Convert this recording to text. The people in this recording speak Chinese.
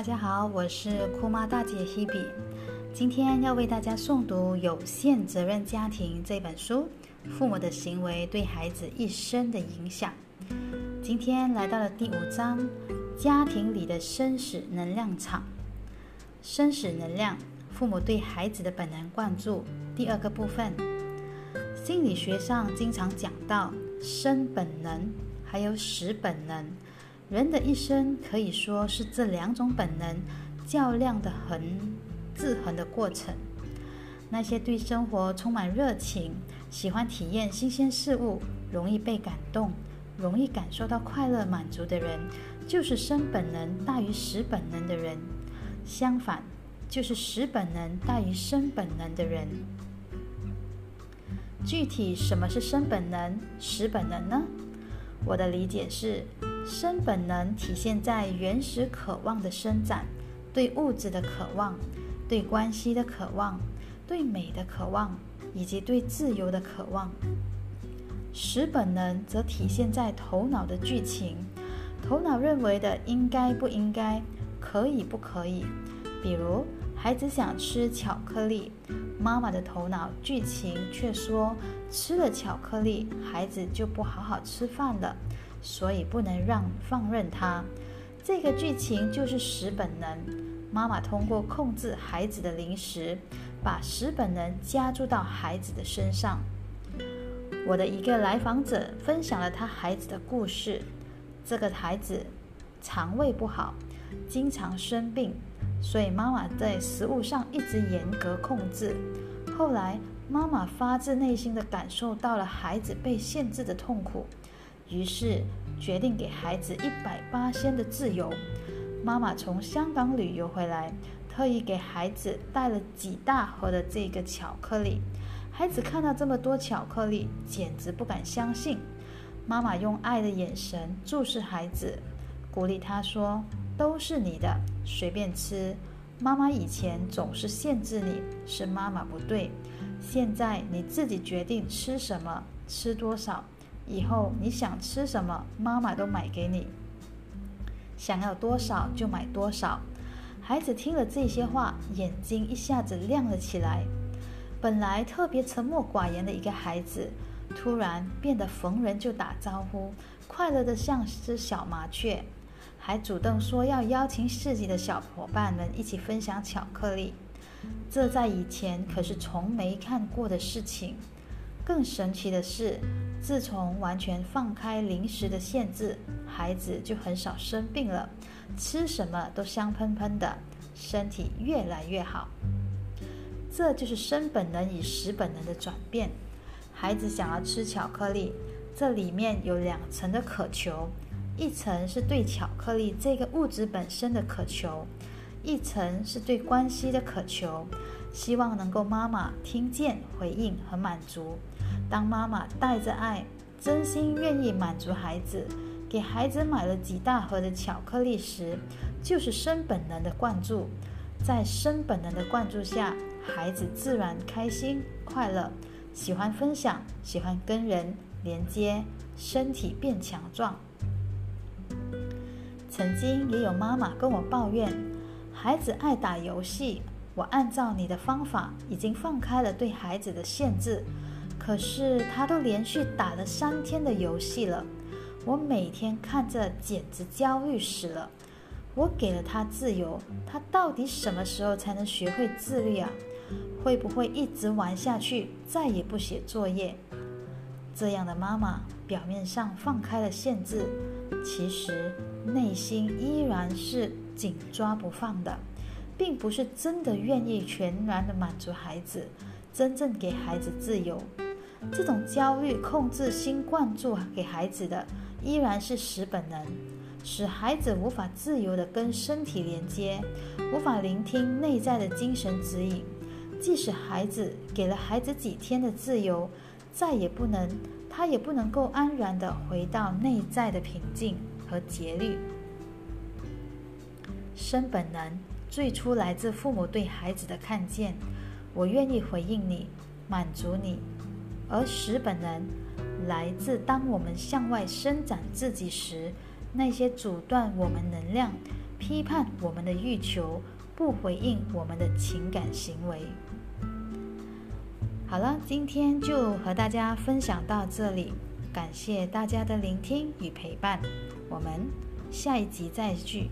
大家好，我是酷妈大姐 Hebe，今天要为大家诵读《有限责任家庭》这本书，父母的行为对孩子一生的影响。今天来到了第五章，家庭里的生死能量场。生死能量，父母对孩子的本能灌注。第二个部分，心理学上经常讲到生本能，还有死本能。人的一生可以说是这两种本能较量的恒制衡的过程。那些对生活充满热情、喜欢体验新鲜事物、容易被感动、容易感受到快乐满足的人，就是生本能大于死本能的人。相反，就是死本能大于生本能的人。具体什么是生本能、死本能呢？我的理解是。生本能体现在原始渴望的伸展，对物质的渴望，对关系的渴望，对美的渴望，以及对自由的渴望。死本能则体现在头脑的剧情，头脑认为的应该不应该，可以不可以。比如，孩子想吃巧克力，妈妈的头脑剧情却说，吃了巧克力，孩子就不好好吃饭了。所以不能让放任他，这个剧情就是食本能。妈妈通过控制孩子的零食，把食本能加注到孩子的身上。我的一个来访者分享了他孩子的故事。这个孩子肠胃不好，经常生病，所以妈妈在食物上一直严格控制。后来妈妈发自内心的感受到了孩子被限制的痛苦。于是决定给孩子一百八仙的自由。妈妈从香港旅游回来，特意给孩子带了几大盒的这个巧克力。孩子看到这么多巧克力，简直不敢相信。妈妈用爱的眼神注视孩子，鼓励他说：“都是你的，随便吃。妈妈以前总是限制你，是妈妈不对。现在你自己决定吃什么，吃多少。”以后你想吃什么，妈妈都买给你。想要多少就买多少。孩子听了这些话，眼睛一下子亮了起来。本来特别沉默寡言的一个孩子，突然变得逢人就打招呼，快乐的像只小麻雀，还主动说要邀请自己的小伙伴们一起分享巧克力。这在以前可是从没看过的事情。更神奇的是。自从完全放开零食的限制，孩子就很少生病了，吃什么都香喷喷的，身体越来越好。这就是生本能与死本能的转变。孩子想要吃巧克力，这里面有两层的渴求：一层是对巧克力这个物质本身的渴求，一层是对关系的渴求，希望能够妈妈听见、回应和满足。当妈妈带着爱，真心愿意满足孩子，给孩子买了几大盒的巧克力时，就是生本能的灌注。在生本能的灌注下，孩子自然开心快乐，喜欢分享，喜欢跟人连接，身体变强壮。曾经也有妈妈跟我抱怨，孩子爱打游戏，我按照你的方法，已经放开了对孩子的限制。可是他都连续打了三天的游戏了，我每天看着简直焦虑死了。我给了他自由，他到底什么时候才能学会自律啊？会不会一直玩下去，再也不写作业？这样的妈妈表面上放开了限制，其实内心依然是紧抓不放的，并不是真的愿意全然的满足孩子，真正给孩子自由。这种焦虑控制心灌注给孩子的，依然是使本能，使孩子无法自由地跟身体连接，无法聆听内在的精神指引。即使孩子给了孩子几天的自由，再也不能，他也不能够安然地回到内在的平静和节律。生本能最初来自父母对孩子的看见，我愿意回应你，满足你。而死本能来自当我们向外伸展自己时，那些阻断我们能量、批判我们的欲求，不回应我们的情感行为。好了，今天就和大家分享到这里，感谢大家的聆听与陪伴，我们下一集再聚。